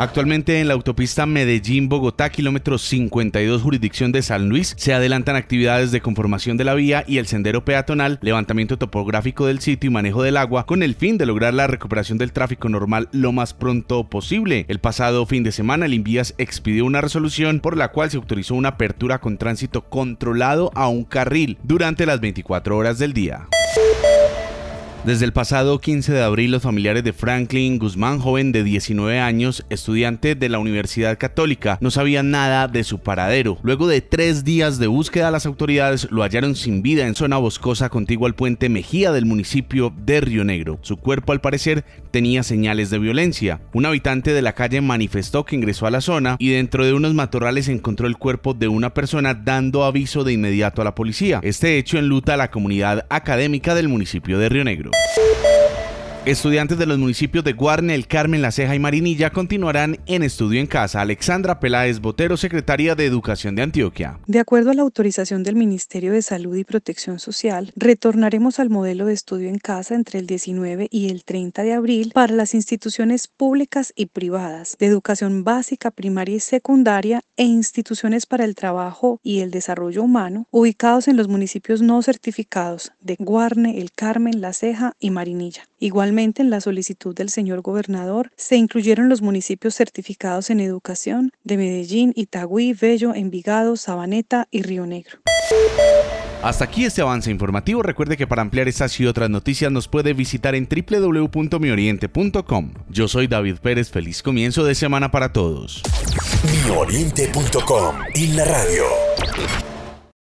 Actualmente en la autopista Medellín-Bogotá, kilómetro 52, jurisdicción de San Luis, se adelantan actividades de conformación de la vía y el sendero peatonal, levantamiento topográfico del sitio y manejo del agua, con el fin de lograr la recuperación del tráfico normal lo más pronto posible. El pasado fin de semana, el Invías expidió una resolución por la cual se autorizó una apertura con tránsito controlado a un carril durante las 24 horas del día. Desde el pasado 15 de abril, los familiares de Franklin Guzmán, joven de 19 años, estudiante de la Universidad Católica, no sabían nada de su paradero. Luego de tres días de búsqueda, las autoridades lo hallaron sin vida en zona boscosa contigua al puente Mejía del municipio de Río Negro. Su cuerpo, al parecer, tenía señales de violencia. Un habitante de la calle manifestó que ingresó a la zona y dentro de unos matorrales encontró el cuerpo de una persona dando aviso de inmediato a la policía. Este hecho enluta a la comunidad académica del municipio de Río Negro. Bildung. Estudiantes de los municipios de Guarne, El Carmen, La Ceja y Marinilla continuarán en estudio en casa. Alexandra Peláez Botero, secretaria de Educación de Antioquia. De acuerdo a la autorización del Ministerio de Salud y Protección Social, retornaremos al modelo de estudio en casa entre el 19 y el 30 de abril para las instituciones públicas y privadas de educación básica, primaria y secundaria e instituciones para el trabajo y el desarrollo humano ubicados en los municipios no certificados de Guarne, El Carmen, La Ceja y Marinilla. Igualmente, en la solicitud del señor gobernador se incluyeron los municipios certificados en educación de Medellín, Itagüí, Bello, Envigado, Sabaneta y Río Negro. Hasta aquí este avance informativo. Recuerde que para ampliar estas y otras noticias nos puede visitar en www.mioriente.com. Yo soy David Pérez. Feliz comienzo de semana para todos. Mioriente.com y la radio.